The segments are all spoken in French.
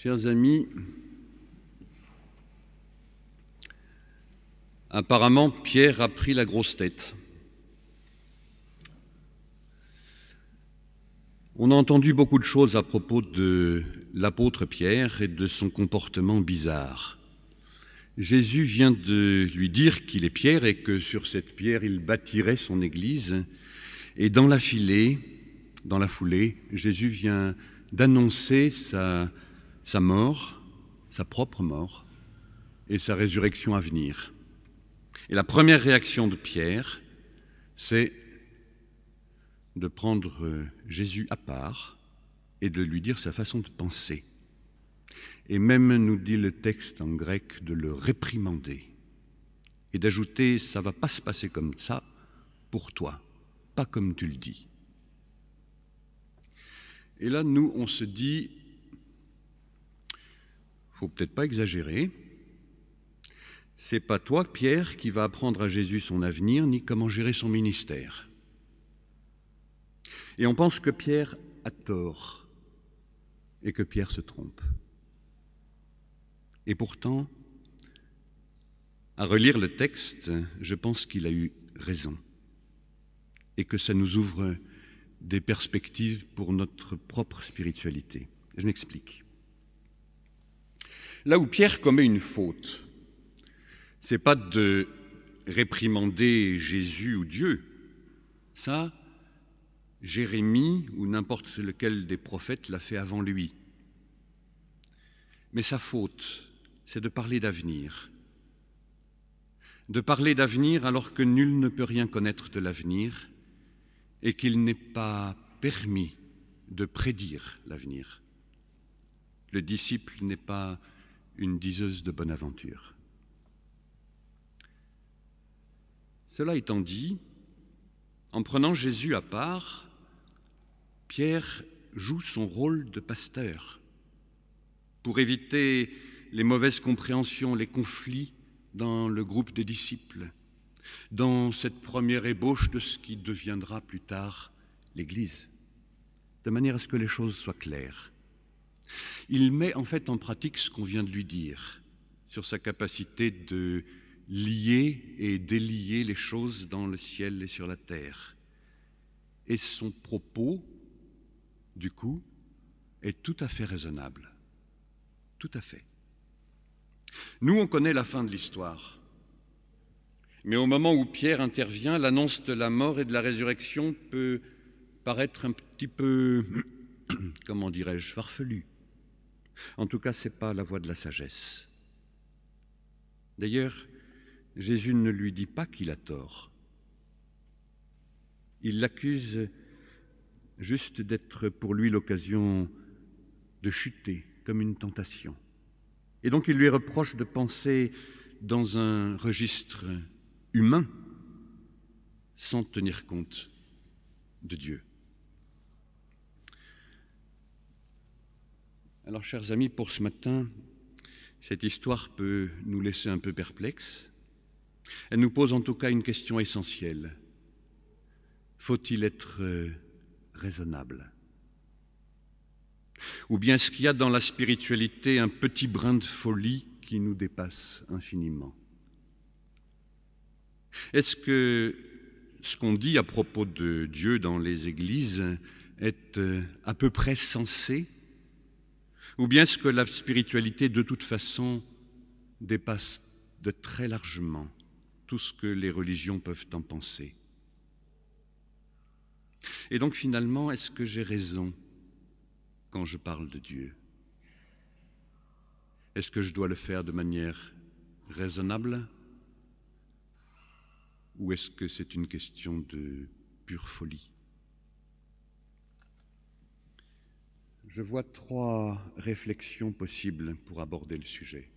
Chers amis, apparemment Pierre a pris la grosse tête. On a entendu beaucoup de choses à propos de l'apôtre Pierre et de son comportement bizarre. Jésus vient de lui dire qu'il est Pierre et que sur cette pierre il bâtirait son Église. Et dans la filée, dans la foulée, Jésus vient d'annoncer sa, sa mort, sa propre mort, et sa résurrection à venir. Et la première réaction de Pierre, c'est de prendre Jésus à part et de lui dire sa façon de penser. Et même, nous dit le texte en grec, de le réprimander et d'ajouter ça va pas se passer comme ça pour toi, pas comme tu le dis. Et là, nous, on se dit, faut peut-être pas exagérer. C'est pas toi, Pierre, qui va apprendre à Jésus son avenir ni comment gérer son ministère. Et on pense que Pierre a tort et que Pierre se trompe. Et pourtant, à relire le texte, je pense qu'il a eu raison et que ça nous ouvre des perspectives pour notre propre spiritualité. Je m'explique. Là où Pierre commet une faute, c'est pas de réprimander Jésus ou Dieu. Ça, Jérémie ou n'importe lequel des prophètes l'a fait avant lui. Mais sa faute, c'est de parler d'avenir. De parler d'avenir alors que nul ne peut rien connaître de l'avenir et qu'il n'est pas permis de prédire l'avenir. Le disciple n'est pas une diseuse de bonne aventure. Cela étant dit, en prenant Jésus à part, Pierre joue son rôle de pasteur pour éviter les mauvaises compréhensions, les conflits dans le groupe des disciples, dans cette première ébauche de ce qui deviendra plus tard l'Église, de manière à ce que les choses soient claires. Il met en fait en pratique ce qu'on vient de lui dire sur sa capacité de lier et délier les choses dans le ciel et sur la terre. Et son propos, du coup, est tout à fait raisonnable. Tout à fait. Nous, on connaît la fin de l'histoire. Mais au moment où Pierre intervient, l'annonce de la mort et de la résurrection peut paraître un petit peu, comment dirais-je, farfelu. En tout cas, ce n'est pas la voie de la sagesse. D'ailleurs, Jésus ne lui dit pas qu'il a tort. Il l'accuse juste d'être pour lui l'occasion de chuter comme une tentation. Et donc il lui reproche de penser dans un registre humain sans tenir compte de Dieu. Alors, chers amis, pour ce matin, cette histoire peut nous laisser un peu perplexes. Elle nous pose en tout cas une question essentielle. Faut-il être raisonnable? Ou bien est-ce qu'il y a dans la spiritualité un petit brin de folie qui nous dépasse infiniment? Est-ce que ce qu'on dit à propos de Dieu dans les églises est à peu près sensé? Ou bien est-ce que la spiritualité, de toute façon, dépasse de très largement tout ce que les religions peuvent en penser. Et donc finalement, est-ce que j'ai raison quand je parle de Dieu? Est-ce que je dois le faire de manière raisonnable? Ou est-ce que c'est une question de pure folie? Je vois trois réflexions possibles pour aborder le sujet.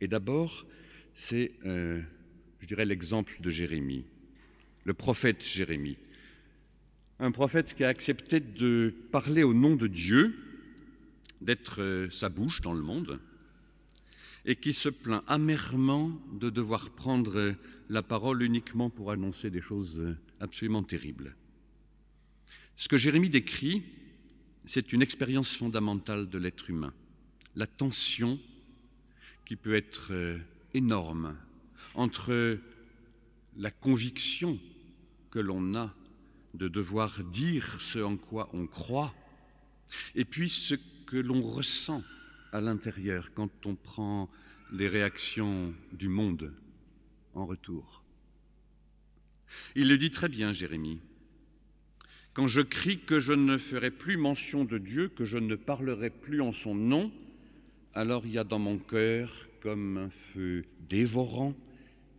Et d'abord, c'est, euh, je dirais, l'exemple de Jérémie, le prophète Jérémie un prophète qui a accepté de parler au nom de Dieu, d'être euh, sa bouche dans le monde, et qui se plaint amèrement de devoir prendre la parole uniquement pour annoncer des choses euh, absolument terribles. Ce que Jérémie décrit, c'est une expérience fondamentale de l'être humain, la tension qui peut être euh, énorme entre la conviction que l'on a de devoir dire ce en quoi on croit, et puis ce que l'on ressent à l'intérieur quand on prend les réactions du monde en retour. Il le dit très bien, Jérémie. Quand je crie que je ne ferai plus mention de Dieu, que je ne parlerai plus en son nom, alors il y a dans mon cœur comme un feu dévorant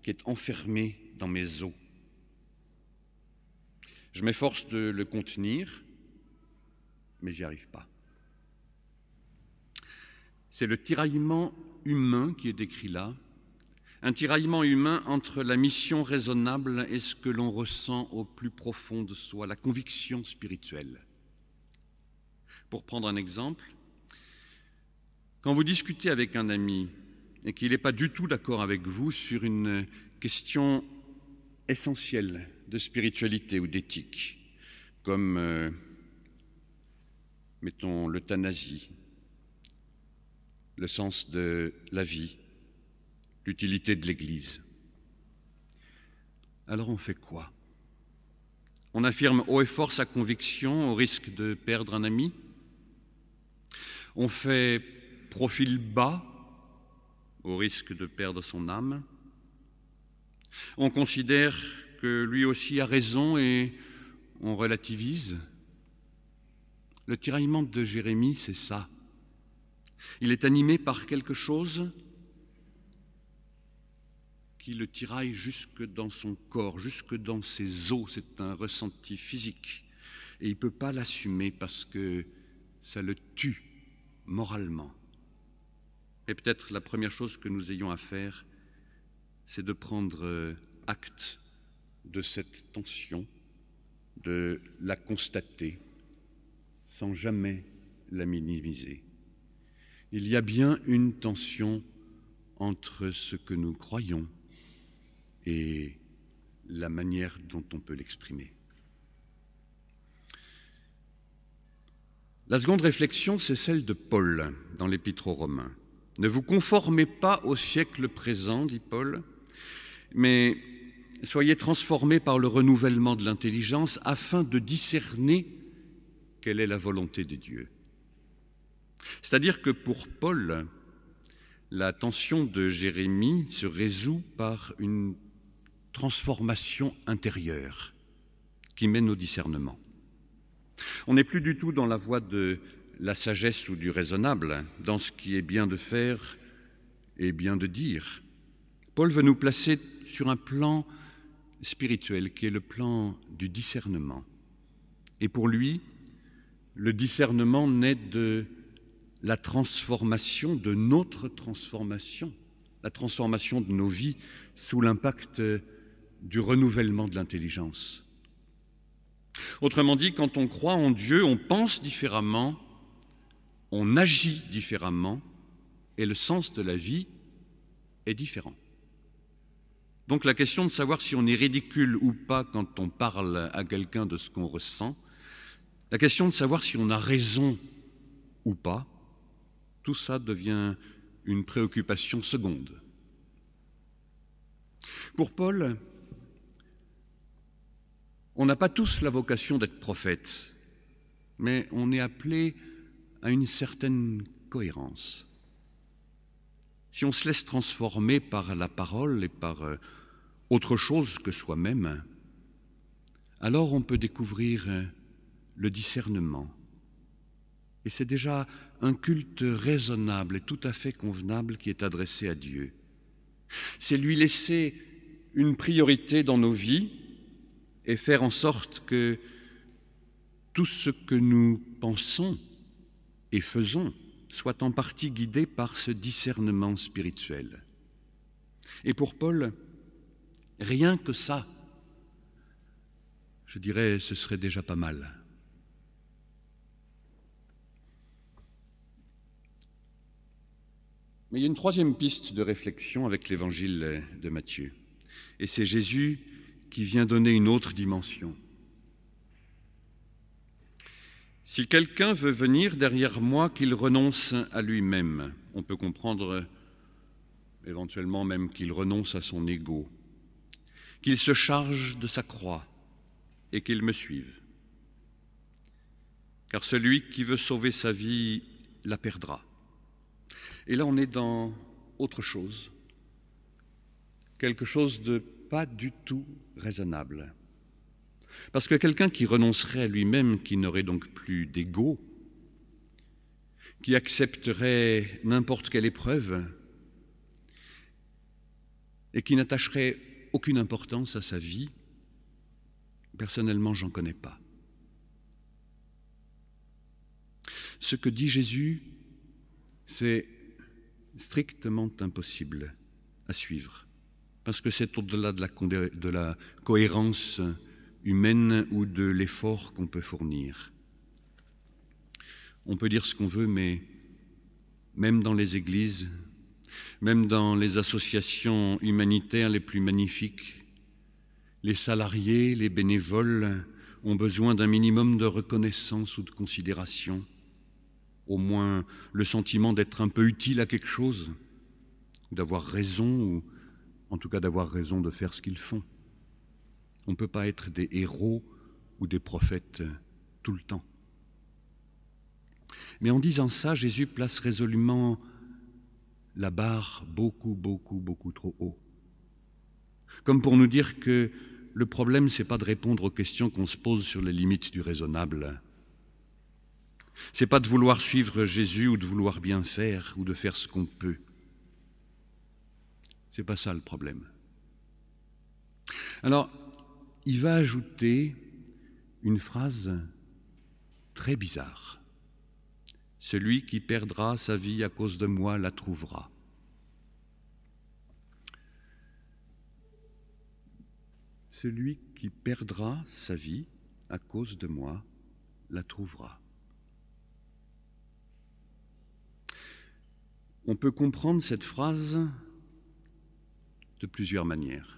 qui est enfermé dans mes os. Je m'efforce de le contenir, mais j'y arrive pas. C'est le tiraillement humain qui est décrit là, un tiraillement humain entre la mission raisonnable et ce que l'on ressent au plus profond de soi, la conviction spirituelle. Pour prendre un exemple, quand vous discutez avec un ami et qu'il n'est pas du tout d'accord avec vous sur une question essentielle de spiritualité ou d'éthique, comme, euh, mettons, l'euthanasie, le sens de la vie, l'utilité de l'Église. Alors on fait quoi? On affirme haut et fort sa conviction au risque de perdre un ami? On fait profil bas au risque de perdre son âme? On considère que lui aussi a raison et on relativise? Le tiraillement de Jérémie, c'est ça. Il est animé par quelque chose? Qui le tiraille jusque dans son corps, jusque dans ses os. C'est un ressenti physique. Et il ne peut pas l'assumer parce que ça le tue moralement. Et peut-être la première chose que nous ayons à faire, c'est de prendre acte de cette tension, de la constater sans jamais la minimiser. Il y a bien une tension entre ce que nous croyons et la manière dont on peut l'exprimer. La seconde réflexion, c'est celle de Paul dans l'Épître aux Romains. Ne vous conformez pas au siècle présent, dit Paul, mais soyez transformés par le renouvellement de l'intelligence afin de discerner quelle est la volonté de Dieu. C'est-à-dire que pour Paul, la tension de Jérémie se résout par une transformation intérieure qui mène au discernement. On n'est plus du tout dans la voie de la sagesse ou du raisonnable, dans ce qui est bien de faire et bien de dire. Paul veut nous placer sur un plan spirituel qui est le plan du discernement. Et pour lui, le discernement naît de la transformation, de notre transformation, la transformation de nos vies sous l'impact du renouvellement de l'intelligence. Autrement dit, quand on croit en Dieu, on pense différemment, on agit différemment, et le sens de la vie est différent. Donc la question de savoir si on est ridicule ou pas quand on parle à quelqu'un de ce qu'on ressent, la question de savoir si on a raison ou pas, tout ça devient une préoccupation seconde. Pour Paul, on n'a pas tous la vocation d'être prophète, mais on est appelé à une certaine cohérence. Si on se laisse transformer par la parole et par euh, autre chose que soi-même, alors on peut découvrir euh, le discernement. Et c'est déjà un culte raisonnable et tout à fait convenable qui est adressé à Dieu. C'est lui laisser une priorité dans nos vies et faire en sorte que tout ce que nous pensons et faisons soit en partie guidé par ce discernement spirituel. Et pour Paul, Rien que ça, je dirais, ce serait déjà pas mal. Mais il y a une troisième piste de réflexion avec l'évangile de Matthieu. Et c'est Jésus qui vient donner une autre dimension. Si quelqu'un veut venir derrière moi, qu'il renonce à lui-même. On peut comprendre éventuellement même qu'il renonce à son ego, qu'il se charge de sa croix et qu'il me suive. Car celui qui veut sauver sa vie la perdra. Et là, on est dans autre chose, quelque chose de pas du tout raisonnable. Parce que quelqu'un qui renoncerait à lui-même, qui n'aurait donc plus d'ego, qui accepterait n'importe quelle épreuve et qui n'attacherait aucune importance à sa vie, personnellement, j'en connais pas. Ce que dit Jésus, c'est strictement impossible à suivre, parce que c'est au-delà de la, cohérence humaine ou de l'effort qu'on peut fournir. On peut dire ce qu'on veut, mais même dans les églises, même dans les associations humanitaires les plus magnifiques, les salariés, les bénévoles ont besoin d'un minimum de reconnaissance ou de considération, au moins le sentiment d'être un peu utile à quelque chose, d'avoir raison, ou en tout cas d'avoir raison de faire ce qu'ils font. On ne peut pas être des héros ou des prophètes tout le temps. Mais en disant ça, Jésus place résolument la barre beaucoup, beaucoup, beaucoup trop haut. Comme pour nous dire que le problème, ce n'est pas de répondre aux questions qu'on se pose sur les limites du raisonnable. Ce n'est pas de vouloir suivre Jésus ou de vouloir bien faire ou de faire ce qu'on peut. Ce n'est pas ça le problème. Alors, il va ajouter une phrase très bizarre. Celui qui perdra sa vie à cause de moi la trouvera. Celui qui perdra sa vie à cause de moi la trouvera. On peut comprendre cette phrase de plusieurs manières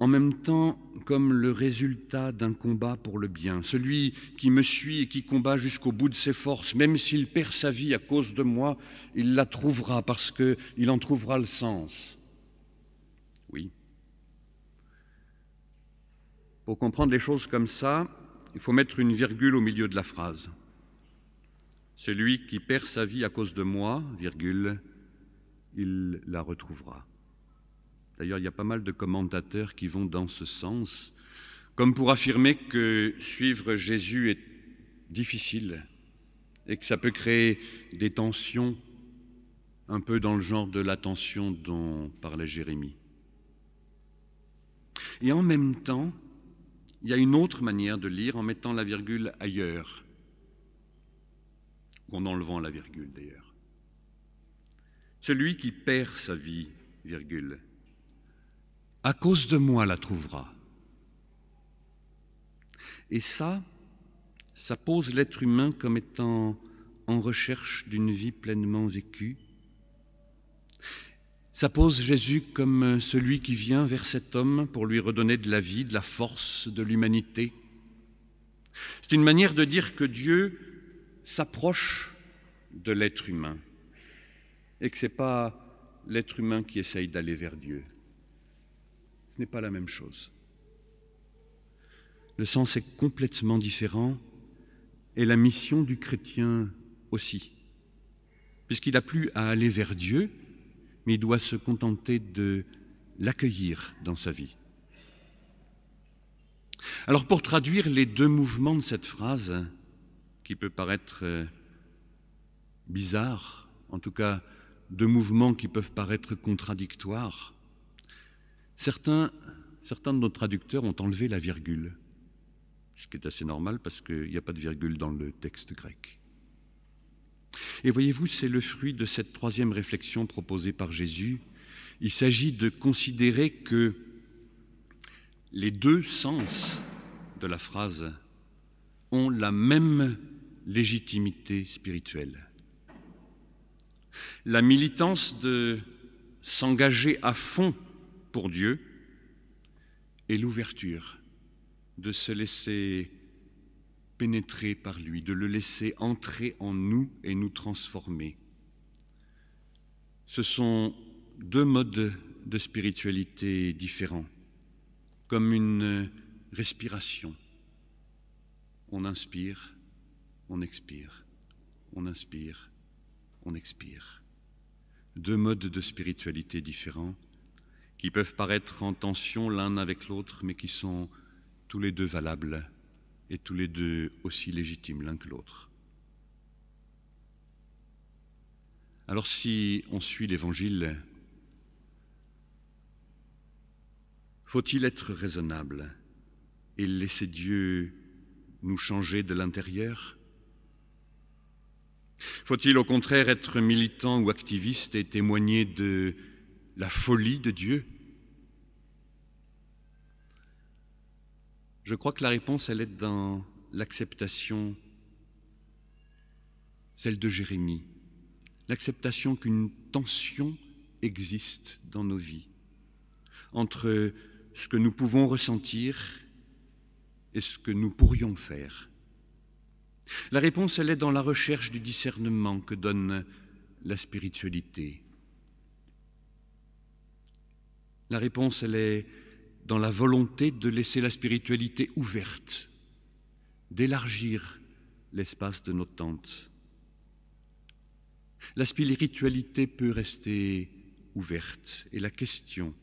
en même temps comme le résultat d'un combat pour le bien. Celui qui me suit et qui combat jusqu'au bout de ses forces, même s'il perd sa vie à cause de moi, il la trouvera parce qu'il en trouvera le sens. Oui. Pour comprendre les choses comme ça, il faut mettre une virgule au milieu de la phrase. Celui qui perd sa vie à cause de moi, virgule, il la retrouvera. D'ailleurs, il y a pas mal de commentateurs qui vont dans ce sens, comme pour affirmer que suivre Jésus est difficile et que ça peut créer des tensions, un peu dans le genre de la tension dont parlait Jérémie. Et en même temps, il y a une autre manière de lire en mettant la virgule ailleurs, ou en enlevant la virgule d'ailleurs. Celui qui perd sa vie, à cause de moi la trouvera. Et ça, ça pose l'être humain comme étant en recherche d'une vie pleinement vécue. Ça pose Jésus comme celui qui vient vers cet homme pour lui redonner de la vie, de la force, de l'humanité. C'est une manière de dire que Dieu s'approche de l'être humain et que ce n'est pas l'être humain qui essaye d'aller vers Dieu. Ce n'est pas la même chose. Le sens est complètement différent et la mission du chrétien aussi, puisqu'il n'a plus à aller vers Dieu, mais il doit se contenter de l'accueillir dans sa vie. Alors pour traduire les deux mouvements de cette phrase, qui peut paraître euh, bizarre, en tout cas deux mouvements qui peuvent paraître contradictoires, Certains, certains de nos traducteurs ont enlevé la virgule, ce qui est assez normal parce qu'il n'y a pas de virgule dans le texte grec. Et voyez-vous, c'est le fruit de cette troisième réflexion proposée par Jésus. Il s'agit de considérer que les deux sens de la phrase ont la même légitimité spirituelle. La militance de s'engager à fond pour Dieu et l'ouverture de se laisser pénétrer par lui, de le laisser entrer en nous et nous transformer. Ce sont deux modes de spiritualité différents, comme une respiration. On inspire, on expire, on inspire, on expire. Deux modes de spiritualité différents qui peuvent paraître en tension l'un avec l'autre, mais qui sont tous les deux valables et tous les deux aussi légitimes l'un que l'autre. Alors si on suit l'Évangile, faut-il être raisonnable et laisser Dieu nous changer de l'intérieur? Faut-il au contraire être militant ou activiste et témoigner de la folie de Dieu? Je crois que la réponse, elle est dans l'acceptation, celle de Jérémie, l'acceptation qu'une tension existe dans nos vies entre ce que nous pouvons ressentir et ce que nous pourrions faire. La réponse, elle est dans la recherche du discernement que donne la spiritualité. La réponse, elle est dans la volonté de laisser la spiritualité ouverte, d'élargir l'espace de nos tentes. La spiritualité peut rester ouverte et la question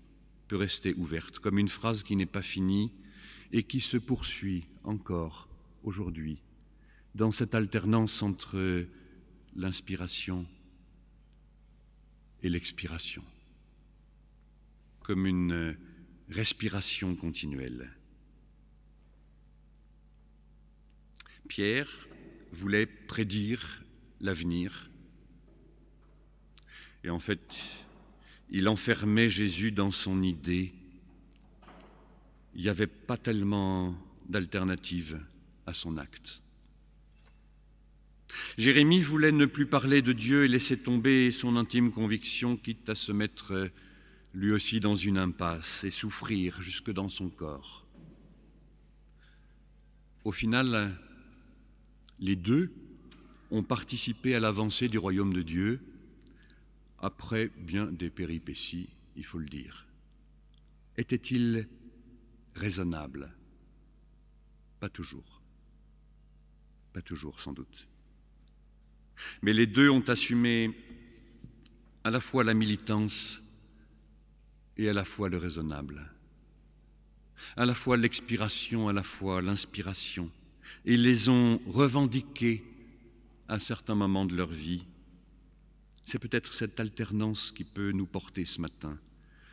peut rester ouverte, comme une phrase qui n'est pas finie et qui se poursuit encore aujourd'hui dans cette alternance entre l'inspiration et l'expiration, comme une respiration continuelle. Pierre voulait prédire l'avenir. Et en fait, il enfermait Jésus dans son idée. Il n'y avait pas tellement d'alternative à son acte. Jérémie voulait ne plus parler de Dieu et laisser tomber son intime conviction, quitte à se mettre lui aussi dans une impasse et souffrir jusque dans son corps. Au final, les deux ont participé à l'avancée du royaume de Dieu après bien des péripéties, il faut le dire. Était-il raisonnable? Pas toujours. Pas toujours, sans doute. Mais les deux ont assumé à la fois la militance et à la fois le raisonnable, à la fois l'expiration, à la fois l'inspiration. Ils les ont revendiqués à certains moments de leur vie. C'est peut-être cette alternance qui peut nous porter ce matin,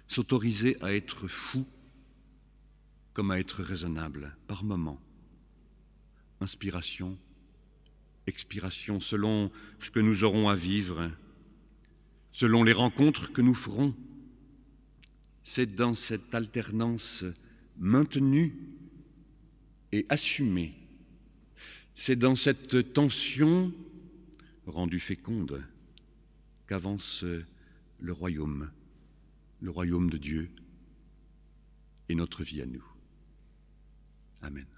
s'autoriser à être fou comme à être raisonnable par moments. Inspiration, expiration, selon ce que nous aurons à vivre, selon les rencontres que nous ferons c'est dans cette alternance maintenue et assumée, c'est dans cette tension rendue féconde qu'avance le royaume, le royaume de Dieu et notre vie à nous. Amen.